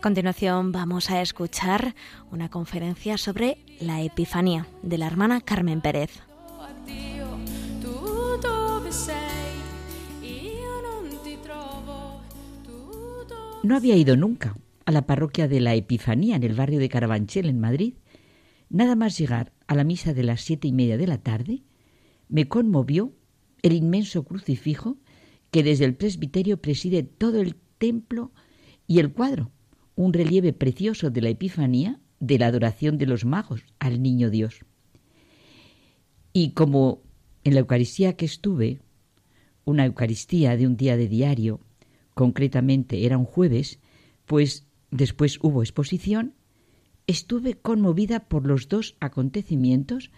A continuación vamos a escuchar una conferencia sobre la Epifanía de la hermana Carmen Pérez. No había ido nunca a la parroquia de la Epifanía en el barrio de Carabanchel, en Madrid. Nada más llegar a la misa de las siete y media de la tarde, me conmovió el inmenso crucifijo que desde el presbiterio preside todo el templo y el cuadro, un relieve precioso de la Epifanía de la adoración de los magos al Niño Dios. Y como en la Eucaristía que estuve, una Eucaristía de un día de diario, concretamente era un jueves, pues después hubo exposición, estuve conmovida por los dos acontecimientos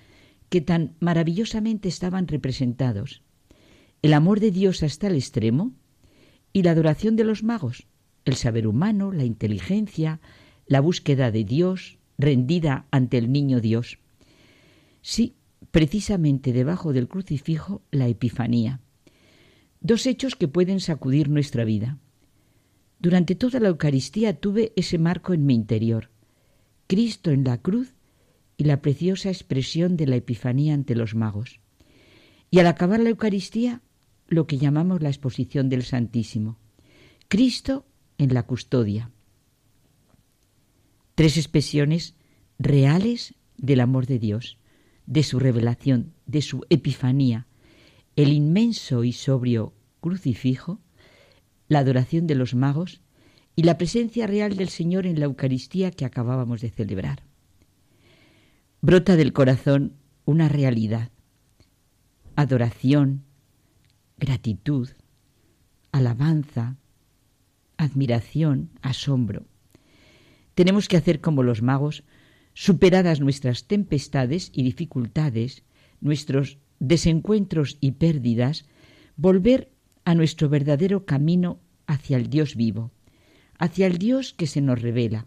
que tan maravillosamente estaban representados. El amor de Dios hasta el extremo y la adoración de los magos, el saber humano, la inteligencia, la búsqueda de Dios rendida ante el niño Dios. Sí, precisamente debajo del crucifijo, la Epifanía. Dos hechos que pueden sacudir nuestra vida. Durante toda la Eucaristía tuve ese marco en mi interior. Cristo en la cruz y la preciosa expresión de la Epifanía ante los magos. Y al acabar la Eucaristía, lo que llamamos la exposición del Santísimo. Cristo en la custodia. Tres expresiones reales del amor de Dios, de su revelación, de su epifanía, el inmenso y sobrio crucifijo, la adoración de los magos y la presencia real del Señor en la Eucaristía que acabábamos de celebrar. Brota del corazón una realidad, adoración, gratitud, alabanza, admiración, asombro. Tenemos que hacer como los magos, superadas nuestras tempestades y dificultades, nuestros desencuentros y pérdidas, volver a nuestro verdadero camino hacia el Dios vivo, hacia el Dios que se nos revela,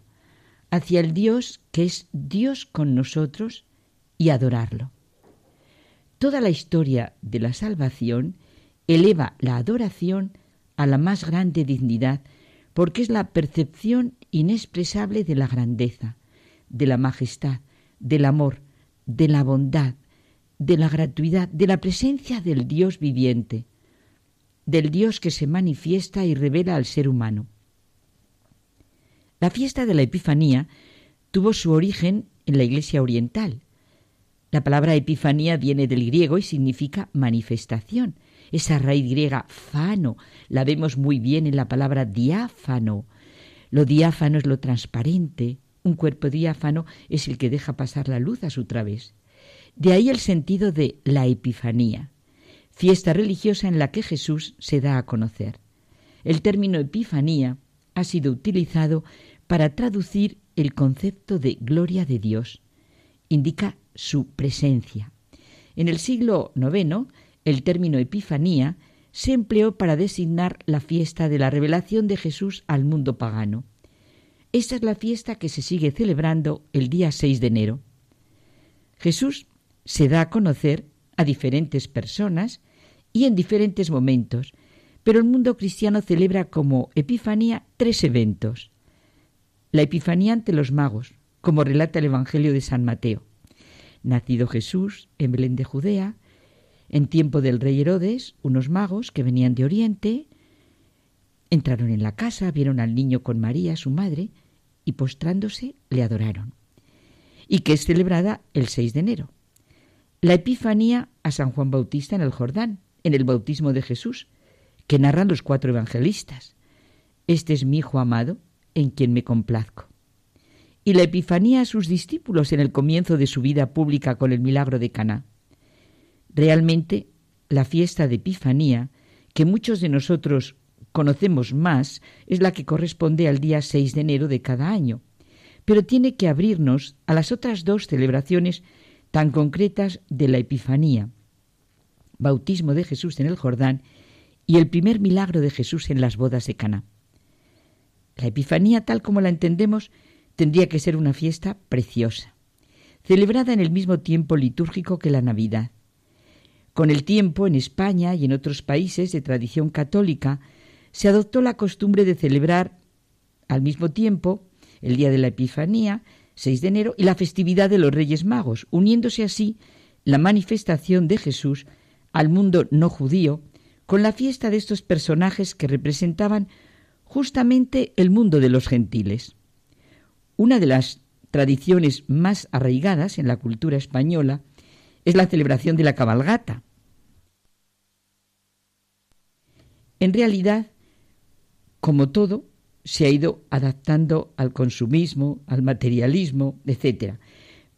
hacia el Dios que es Dios con nosotros y adorarlo. Toda la historia de la salvación eleva la adoración a la más grande dignidad porque es la percepción inexpresable de la grandeza, de la majestad, del amor, de la bondad, de la gratuidad, de la presencia del Dios viviente, del Dios que se manifiesta y revela al ser humano. La fiesta de la Epifanía tuvo su origen en la Iglesia Oriental. La palabra Epifanía viene del griego y significa manifestación. Esa raíz griega fano la vemos muy bien en la palabra diáfano. Lo diáfano es lo transparente. Un cuerpo diáfano es el que deja pasar la luz a su través. De ahí el sentido de la Epifanía fiesta religiosa en la que Jesús se da a conocer. El término Epifanía ha sido utilizado para traducir el concepto de gloria de Dios. Indica su presencia. En el siglo IX, el término Epifanía se empleó para designar la fiesta de la revelación de Jesús al mundo pagano. Esta es la fiesta que se sigue celebrando el día 6 de enero. Jesús se da a conocer a diferentes personas y en diferentes momentos, pero el mundo cristiano celebra como Epifanía tres eventos. La Epifanía ante los magos, como relata el Evangelio de San Mateo. Nacido Jesús en Belén de Judea, en tiempo del rey Herodes, unos magos que venían de Oriente entraron en la casa, vieron al niño con María, su madre, y postrándose le adoraron. Y que es celebrada el 6 de enero. La Epifanía a San Juan Bautista en el Jordán, en el bautismo de Jesús, que narran los cuatro evangelistas. Este es mi Hijo amado, en quien me complazco. Y la Epifanía a sus discípulos en el comienzo de su vida pública con el milagro de Caná. Realmente, la fiesta de Epifanía, que muchos de nosotros conocemos más, es la que corresponde al día 6 de enero de cada año, pero tiene que abrirnos a las otras dos celebraciones tan concretas de la Epifanía, bautismo de Jesús en el Jordán y el primer milagro de Jesús en las bodas de Cana. La Epifanía, tal como la entendemos, tendría que ser una fiesta preciosa, celebrada en el mismo tiempo litúrgico que la Navidad. Con el tiempo, en España y en otros países de tradición católica, se adoptó la costumbre de celebrar al mismo tiempo el día de la Epifanía, 6 de enero, y la festividad de los Reyes Magos, uniéndose así la manifestación de Jesús al mundo no judío con la fiesta de estos personajes que representaban justamente el mundo de los gentiles. Una de las tradiciones más arraigadas en la cultura española es la celebración de la cabalgata. En realidad, como todo, se ha ido adaptando al consumismo, al materialismo, etc.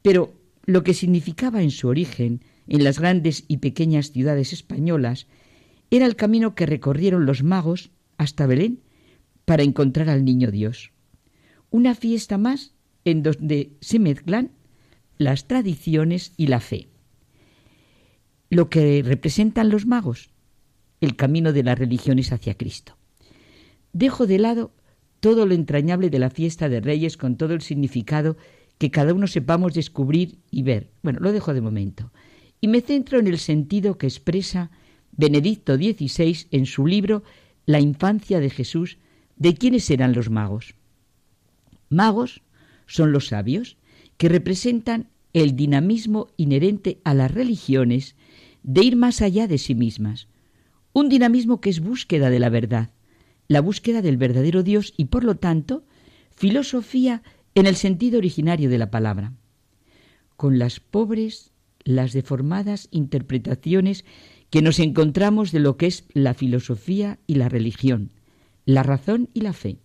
Pero lo que significaba en su origen, en las grandes y pequeñas ciudades españolas, era el camino que recorrieron los magos hasta Belén para encontrar al niño Dios. Una fiesta más en donde se mezclan las tradiciones y la fe. Lo que representan los magos, el camino de las religiones hacia Cristo. Dejo de lado todo lo entrañable de la fiesta de Reyes con todo el significado que cada uno sepamos descubrir y ver. Bueno, lo dejo de momento. Y me centro en el sentido que expresa Benedicto XVI en su libro La infancia de Jesús, de quiénes eran los magos. Magos son los sabios, que representan el dinamismo inherente a las religiones de ir más allá de sí mismas, un dinamismo que es búsqueda de la verdad, la búsqueda del verdadero Dios y, por lo tanto, filosofía en el sentido originario de la palabra. Con las pobres, las deformadas interpretaciones que nos encontramos de lo que es la filosofía y la religión, la razón y la fe.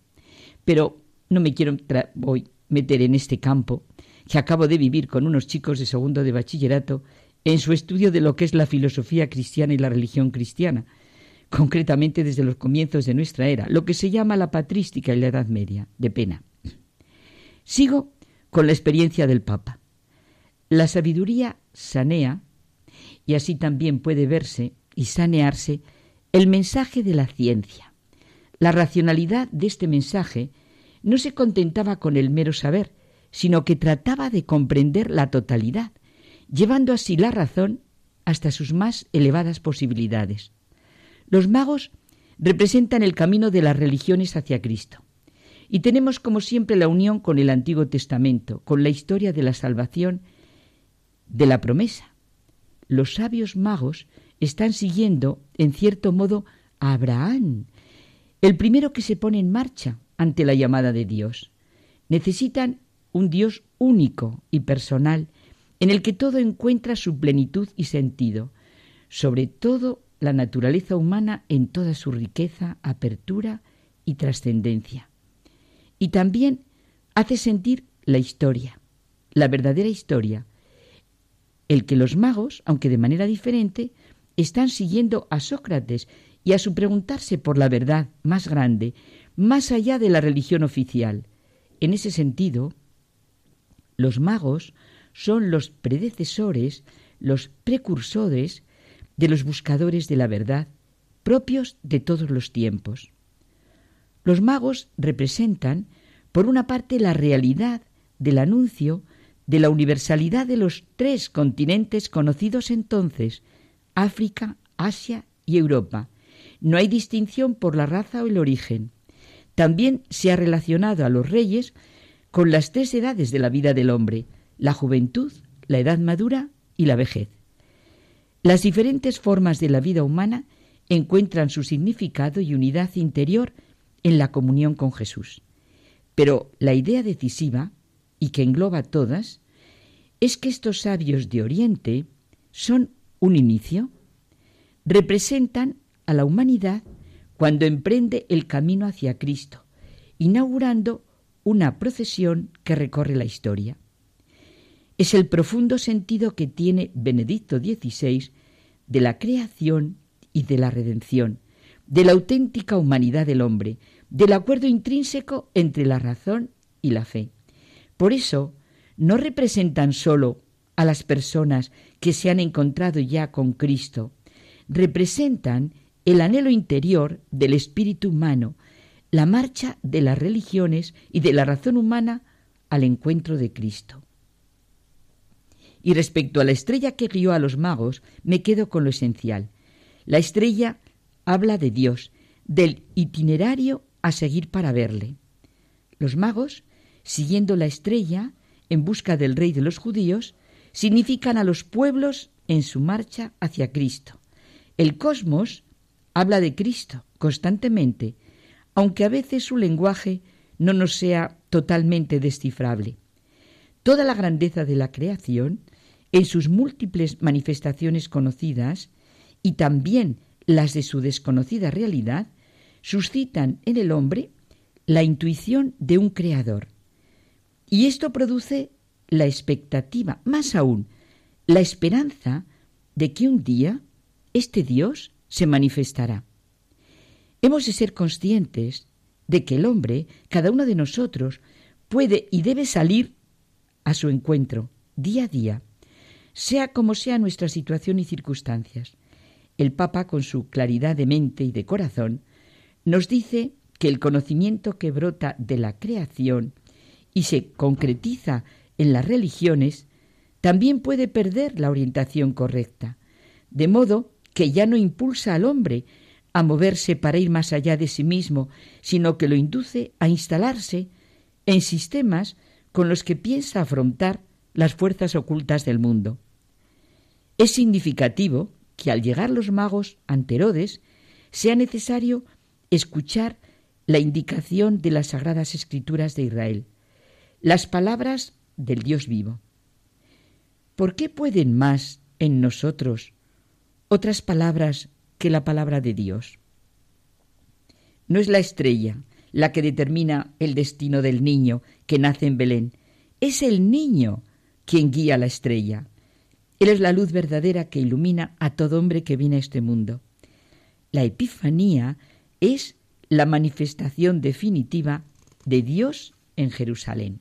Pero no me quiero voy meter en este campo que acabo de vivir con unos chicos de segundo de bachillerato en su estudio de lo que es la filosofía cristiana y la religión cristiana, concretamente desde los comienzos de nuestra era, lo que se llama la patrística y la Edad Media, de pena. Sigo con la experiencia del Papa. La sabiduría sanea, y así también puede verse y sanearse el mensaje de la ciencia. La racionalidad de este mensaje no se contentaba con el mero saber, sino que trataba de comprender la totalidad, llevando así la razón hasta sus más elevadas posibilidades. Los magos representan el camino de las religiones hacia Cristo. Y tenemos como siempre la unión con el Antiguo Testamento, con la historia de la salvación, de la promesa. Los sabios magos están siguiendo, en cierto modo, a Abraham, el primero que se pone en marcha ante la llamada de Dios. Necesitan un Dios único y personal, en el que todo encuentra su plenitud y sentido, sobre todo la naturaleza humana en toda su riqueza, apertura y trascendencia. Y también hace sentir la historia, la verdadera historia, el que los magos, aunque de manera diferente, están siguiendo a Sócrates y a su preguntarse por la verdad más grande, más allá de la religión oficial. En ese sentido, los magos son los predecesores, los precursores de los buscadores de la verdad propios de todos los tiempos. Los magos representan, por una parte, la realidad del anuncio de la universalidad de los tres continentes conocidos entonces, África, Asia y Europa. No hay distinción por la raza o el origen. También se ha relacionado a los reyes con las tres edades de la vida del hombre, la juventud, la edad madura y la vejez. Las diferentes formas de la vida humana encuentran su significado y unidad interior en la comunión con Jesús. Pero la idea decisiva, y que engloba todas, es que estos sabios de Oriente son un inicio, representan a la humanidad cuando emprende el camino hacia Cristo, inaugurando una procesión que recorre la historia es el profundo sentido que tiene Benedicto XVI de la creación y de la redención, de la auténtica humanidad del hombre, del acuerdo intrínseco entre la razón y la fe. Por eso, no representan sólo a las personas que se han encontrado ya con Cristo, representan el anhelo interior del espíritu humano, la marcha de las religiones y de la razón humana al encuentro de Cristo. Y respecto a la estrella que guió a los magos, me quedo con lo esencial. La estrella habla de Dios, del itinerario a seguir para verle. Los magos, siguiendo la estrella en busca del rey de los judíos, significan a los pueblos en su marcha hacia Cristo. El cosmos habla de Cristo constantemente, aunque a veces su lenguaje no nos sea totalmente descifrable. Toda la grandeza de la creación, en sus múltiples manifestaciones conocidas, y también las de su desconocida realidad, suscitan en el hombre la intuición de un creador. Y esto produce la expectativa, más aún, la esperanza de que un día este Dios se manifestará. Hemos de ser conscientes de que el hombre, cada uno de nosotros, puede y debe salir a su encuentro día a día, sea como sea nuestra situación y circunstancias. El Papa, con su claridad de mente y de corazón, nos dice que el conocimiento que brota de la creación y se concretiza en las religiones, también puede perder la orientación correcta, de modo que ya no impulsa al hombre a moverse para ir más allá de sí mismo, sino que lo induce a instalarse en sistemas con los que piensa afrontar las fuerzas ocultas del mundo. Es significativo que al llegar los magos ante Herodes sea necesario escuchar la indicación de las sagradas escrituras de Israel, las palabras del Dios vivo. ¿Por qué pueden más en nosotros otras palabras que la palabra de Dios? No es la estrella la que determina el destino del niño que nace en Belén, es el niño quien guía la estrella. Él es la luz verdadera que ilumina a todo hombre que viene a este mundo. La Epifanía es la manifestación definitiva de Dios en Jerusalén.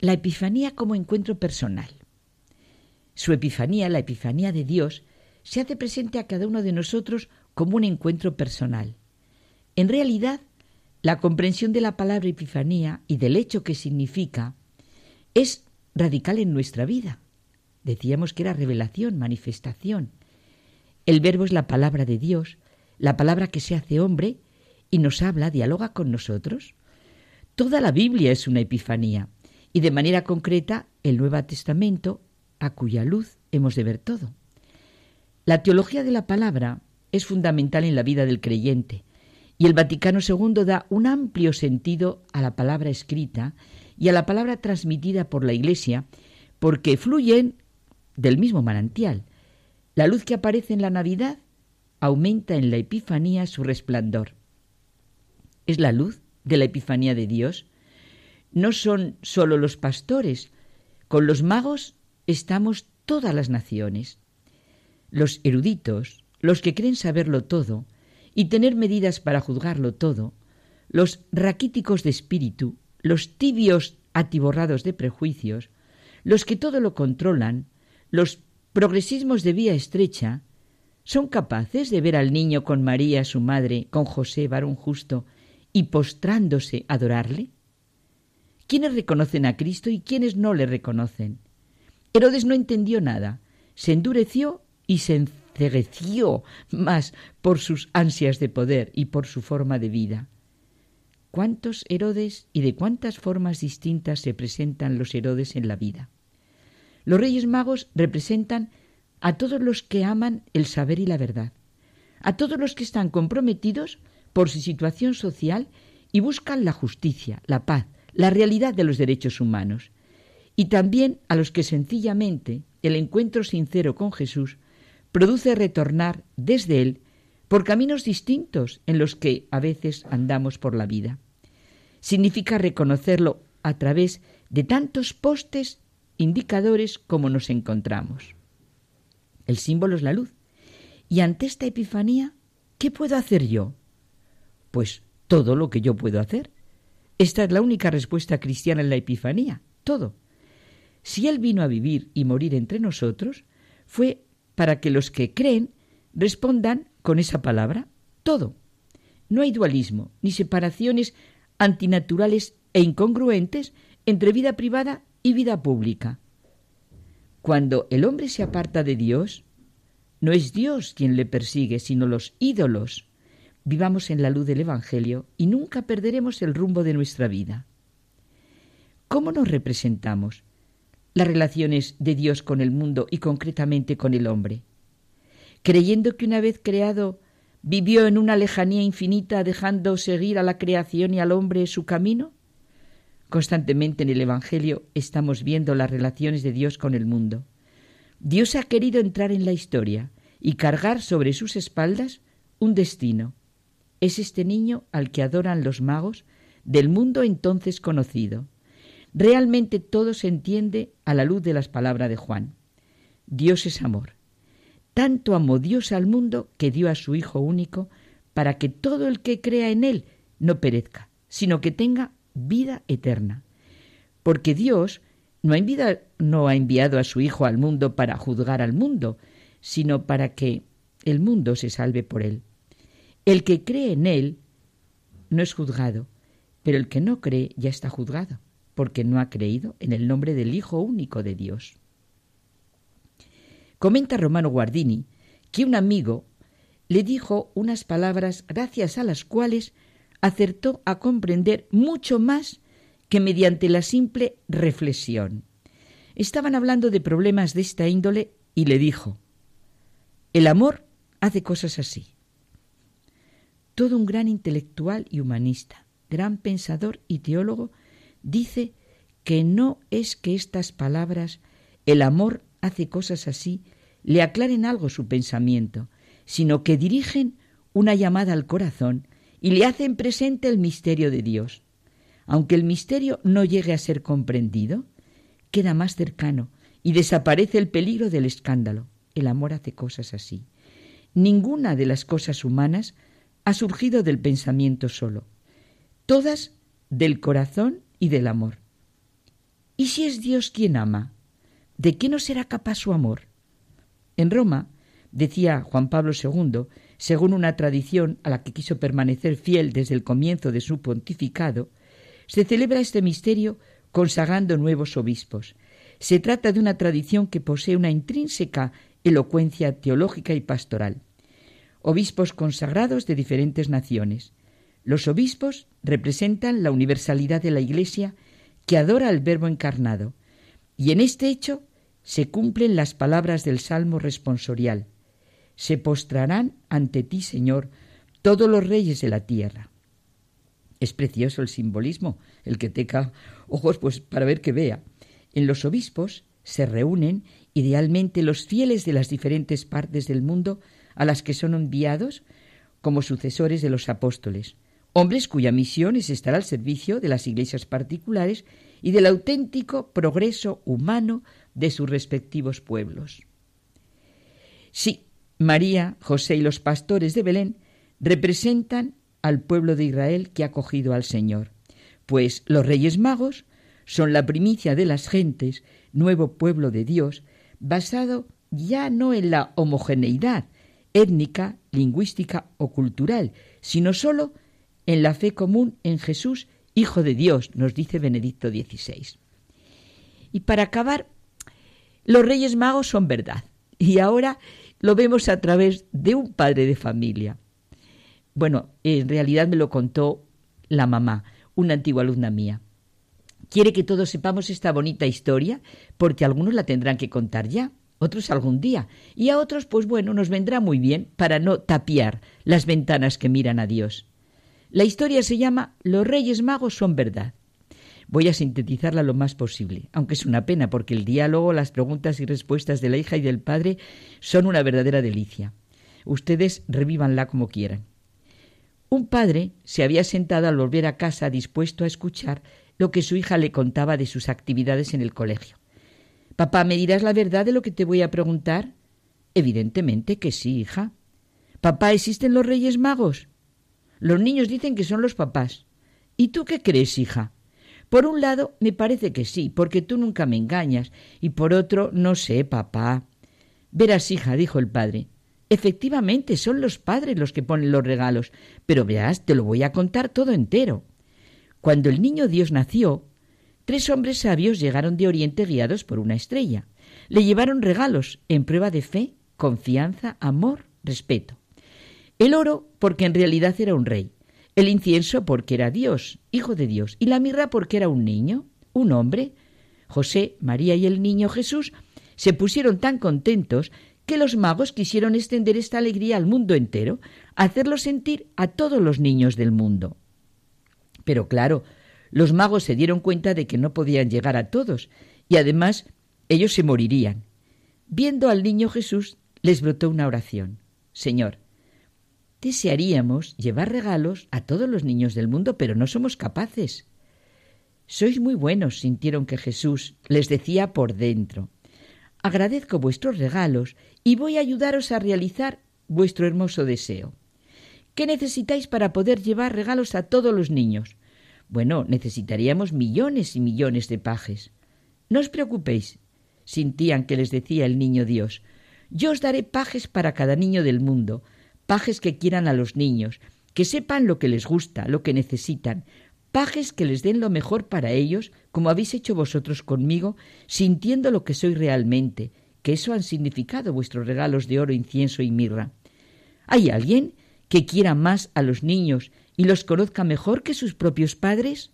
La Epifanía como encuentro personal. Su Epifanía, la Epifanía de Dios, se hace presente a cada uno de nosotros como un encuentro personal. En realidad, La comprensión de la palabra epifanía y del hecho que significa es radical en nuestra vida. Decíamos que era revelación, manifestación. El verbo es la palabra de Dios, la palabra que se hace hombre y nos habla, dialoga con nosotros. Toda la Biblia es una epifanía y de manera concreta el Nuevo Testamento, a cuya luz hemos de ver todo. La teología de la palabra es fundamental en la vida del creyente y el Vaticano II da un amplio sentido a la palabra escrita y a la palabra transmitida por la Iglesia porque fluyen del mismo manantial. La luz que aparece en la Navidad aumenta en la Epifanía su resplandor. Es la luz de la Epifanía de Dios. No son sólo los pastores, con los magos estamos todas las naciones. Los eruditos, los que creen saberlo todo y tener medidas para juzgarlo todo, los raquíticos de espíritu, los tibios atiborrados de prejuicios, los que todo lo controlan, los progresismos de vía estrecha, son capaces de ver al niño con María, su madre, con José, varón justo, y postrándose adorarle? ¿Quiénes reconocen a Cristo y quiénes no le reconocen? Herodes no entendió nada, se endureció y se encegueció más por sus ansias de poder y por su forma de vida. ¿Cuántos Herodes y de cuántas formas distintas se presentan los Herodes en la vida? Los Reyes Magos representan a todos los que aman el saber y la verdad, a todos los que están comprometidos por su situación social y buscan la justicia, la paz, la realidad de los derechos humanos, y también a los que sencillamente el encuentro sincero con Jesús produce retornar desde Él por caminos distintos en los que a veces andamos por la vida. Significa reconocerlo a través de tantos postes indicadores como nos encontramos. El símbolo es la luz. Y ante esta epifanía, ¿qué puedo hacer yo? Pues todo lo que yo puedo hacer. Esta es la única respuesta cristiana en la epifanía, todo. Si Él vino a vivir y morir entre nosotros, fue para que los que creen respondan con esa palabra, todo. No hay dualismo, ni separaciones antinaturales e incongruentes entre vida privada y vida pública. Cuando el hombre se aparta de Dios, no es Dios quien le persigue, sino los ídolos. Vivamos en la luz del Evangelio y nunca perderemos el rumbo de nuestra vida. ¿Cómo nos representamos las relaciones de Dios con el mundo y concretamente con el hombre? Creyendo que una vez creado vivió en una lejanía infinita dejando seguir a la creación y al hombre su camino? Constantemente en el Evangelio estamos viendo las relaciones de Dios con el mundo. Dios ha querido entrar en la historia y cargar sobre sus espaldas un destino. Es este niño al que adoran los magos del mundo entonces conocido. Realmente todo se entiende a la luz de las palabras de Juan. Dios es amor. Tanto amó Dios al mundo que dio a su Hijo único para que todo el que crea en Él no perezca, sino que tenga vida eterna. Porque Dios no ha, enviado, a su Hijo al mundo para juzgar al mundo, sino para que el mundo se salve por él. El que cree en él no es juzgado, pero el que no cree ya está juzgado, porque no ha creído en el nombre del Hijo único de Dios. Comenta Romano Guardini que un amigo le dijo unas palabras gracias a las cuales acertó a comprender mucho más que mediante la simple reflexión. Estaban hablando de problemas de esta índole y le dijo, el amor hace cosas así. Todo un gran intelectual y humanista, gran pensador y teólogo, dice que no es que estas palabras, el amor hace cosas así, le aclaren algo su pensamiento, sino que dirigen una llamada al corazón y le hacen presente el misterio de Dios. Aunque el misterio no llegue a ser comprendido, queda más cercano y desaparece el peligro del escándalo. El amor hace cosas así. Ninguna de las cosas humanas ha surgido del pensamiento solo, todas del corazón y del amor. ¿Y si es Dios quien ama? ¿De qué no será capaz su amor? En Roma, decía Juan Pablo II, según una tradición a la que quiso permanecer fiel desde el comienzo de su pontificado, se celebra este misterio consagrando nuevos obispos. Se trata de una tradición que posee una intrínseca elocuencia teológica y pastoral. Obispos consagrados de diferentes naciones. Los obispos representan la universalidad de la Iglesia que adora al Verbo encarnado, y en este hecho se cumplen las palabras del Salmo responsorial. Se postrarán ante ti, Señor, todos los reyes de la tierra. Es precioso el simbolismo, el que teca ojos pues para ver que vea. En los obispos se reúnen idealmente los fieles de las diferentes partes del mundo a las que son enviados como sucesores de los apóstoles, hombres cuya misión es estar al servicio de las iglesias particulares y del auténtico progreso humano de sus respectivos pueblos. Sí, María, José y los pastores de Belén representan al pueblo de Israel que ha acogido al Señor, pues los reyes magos son la primicia de las gentes, nuevo pueblo de Dios, basado ya no en la homogeneidad étnica, lingüística o cultural, sino sólo en la fe común en Jesús, Hijo de Dios, nos dice Benedicto XVI. Y para acabar, los Reyes Magos son verdad. Y ahora lo vemos a través de un padre de familia. Bueno, en realidad me lo contó la mamá, una antigua alumna mía. Quiere que todos sepamos esta bonita historia porque algunos la tendrán que contar ya, otros algún día, y a otros, pues bueno, nos vendrá muy bien para no tapiar las ventanas que miran a Dios. La historia se llama Los Reyes Magos son verdad. Voy a sintetizarla lo más posible, aunque es una pena porque el diálogo, las preguntas y respuestas de la hija y del padre son una verdadera delicia. Ustedes revívanla como quieran. Un padre se había sentado al volver a casa dispuesto a escuchar lo que su hija le contaba de sus actividades en el colegio. Papá, ¿me dirás la verdad de lo que te voy a preguntar? Evidentemente que sí, hija. Papá, ¿existen los Reyes Magos? Los niños dicen que son los papás. ¿Y tú qué crees, hija? Por un lado, me parece que sí, porque tú nunca me engañas, y por otro, no sé, papá. Verás, hija, dijo el padre, Efectivamente, son los padres los que ponen los regalos, pero veas, te lo voy a contar todo entero. Cuando el niño Dios nació, tres hombres sabios llegaron de Oriente guiados por una estrella. Le llevaron regalos en prueba de fe, confianza, amor, respeto. El oro porque en realidad era un rey, el incienso porque era Dios, hijo de Dios, y la mirra porque era un niño, un hombre. José, María y el niño Jesús se pusieron tan contentos que los magos quisieron extender esta alegría al mundo entero, hacerlo sentir a todos los niños del mundo. Pero claro, los magos se dieron cuenta de que no podían llegar a todos, y además ellos se morirían. Viendo al niño Jesús, les brotó una oración. Señor, desearíamos llevar regalos a todos los niños del mundo, pero no somos capaces. Sois muy buenos, sintieron que Jesús les decía por dentro. Agradezco vuestros regalos y voy a ayudaros a realizar vuestro hermoso deseo. ¿Qué necesitáis para poder llevar regalos a todos los niños? Bueno, necesitaríamos millones y millones de pajes. No os preocupéis, sintían que les decía el niño Dios. Yo os daré pajes para cada niño del mundo, pajes que quieran a los niños, que sepan lo que les gusta, lo que necesitan, pajes que les den lo mejor para ellos, como habéis hecho vosotros conmigo, sintiendo lo que soy realmente, que eso han significado vuestros regalos de oro, incienso y mirra. ¿Hay alguien que quiera más a los niños y los conozca mejor que sus propios padres?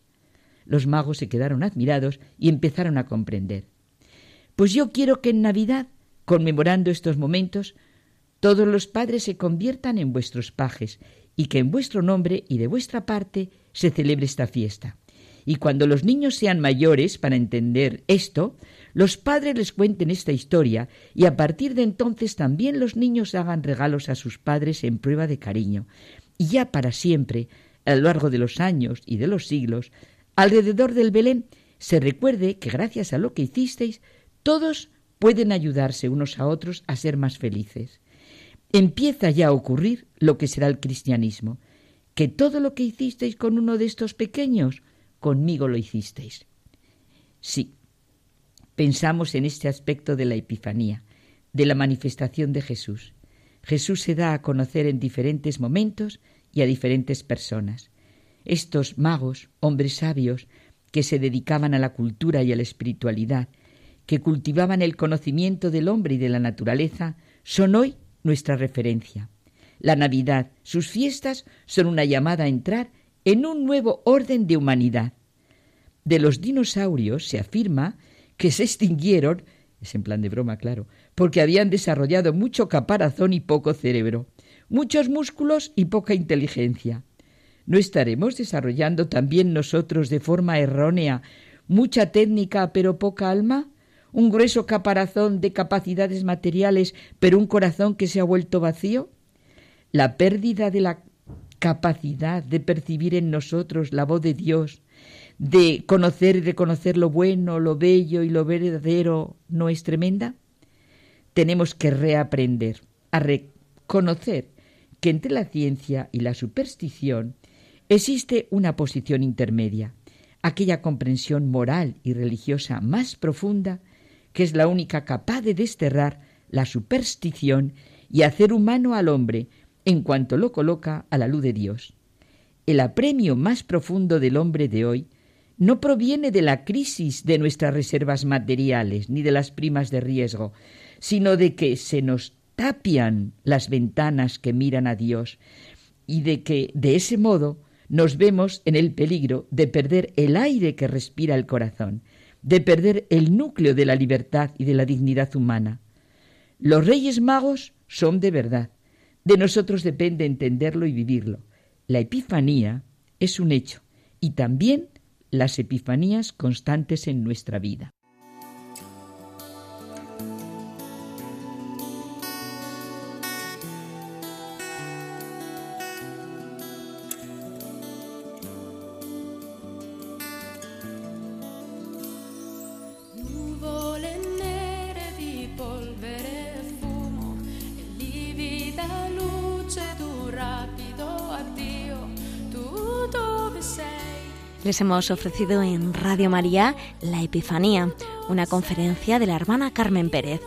Los magos se quedaron admirados y empezaron a comprender. Pues yo quiero que en Navidad, conmemorando estos momentos, todos los padres se conviertan en vuestros pajes y que en vuestro nombre y de vuestra parte se celebre esta fiesta. Y cuando los niños sean mayores para entender esto, los padres les cuenten esta historia y a partir de entonces también los niños hagan regalos a sus padres en prueba de cariño. Y ya para siempre, a lo largo de los años y de los siglos, alrededor del Belén se recuerde que gracias a lo que hicisteis, todos pueden ayudarse unos a otros a ser más felices. Empieza ya a ocurrir lo que será el cristianismo, que todo lo que hicisteis con uno de estos pequeños, conmigo lo hicisteis. Sí, pensamos en este aspecto de la Epifanía, de la manifestación de Jesús. Jesús se da a conocer en diferentes momentos y a diferentes personas. Estos magos, hombres sabios, que se dedicaban a la cultura y a la espiritualidad, que cultivaban el conocimiento del hombre y de la naturaleza, son hoy nuestra referencia. La Navidad, sus fiestas, son una llamada a entrar en un nuevo orden de humanidad. De los dinosaurios se afirma que se extinguieron, es en plan de broma, claro, porque habían desarrollado mucho caparazón y poco cerebro, muchos músculos y poca inteligencia. ¿No estaremos desarrollando también nosotros de forma errónea mucha técnica pero poca alma? ¿Un grueso caparazón de capacidades materiales pero un corazón que se ha vuelto vacío? La pérdida de la capacidad de percibir en nosotros la voz de Dios, de conocer y reconocer lo bueno, lo bello y lo verdadero, ¿no es tremenda? Tenemos que reaprender a reconocer que entre la ciencia y la superstición existe una posición intermedia, aquella comprensión moral y religiosa más profunda que es la única capaz de desterrar la superstición y hacer humano al hombre en cuanto lo coloca a la luz de Dios. El apremio más profundo del hombre de hoy no proviene de la crisis de nuestras reservas materiales ni de las primas de riesgo, sino de que se nos tapian las ventanas que miran a Dios y de que de ese modo nos vemos en el peligro de perder el aire que respira el corazón, de perder el núcleo de la libertad y de la dignidad humana. Los reyes magos son de verdad, de nosotros depende entenderlo y vivirlo. La Epifanía es un hecho y también las epifanías constantes en nuestra vida. Les hemos ofrecido en Radio María La Epifanía, una conferencia de la hermana Carmen Pérez.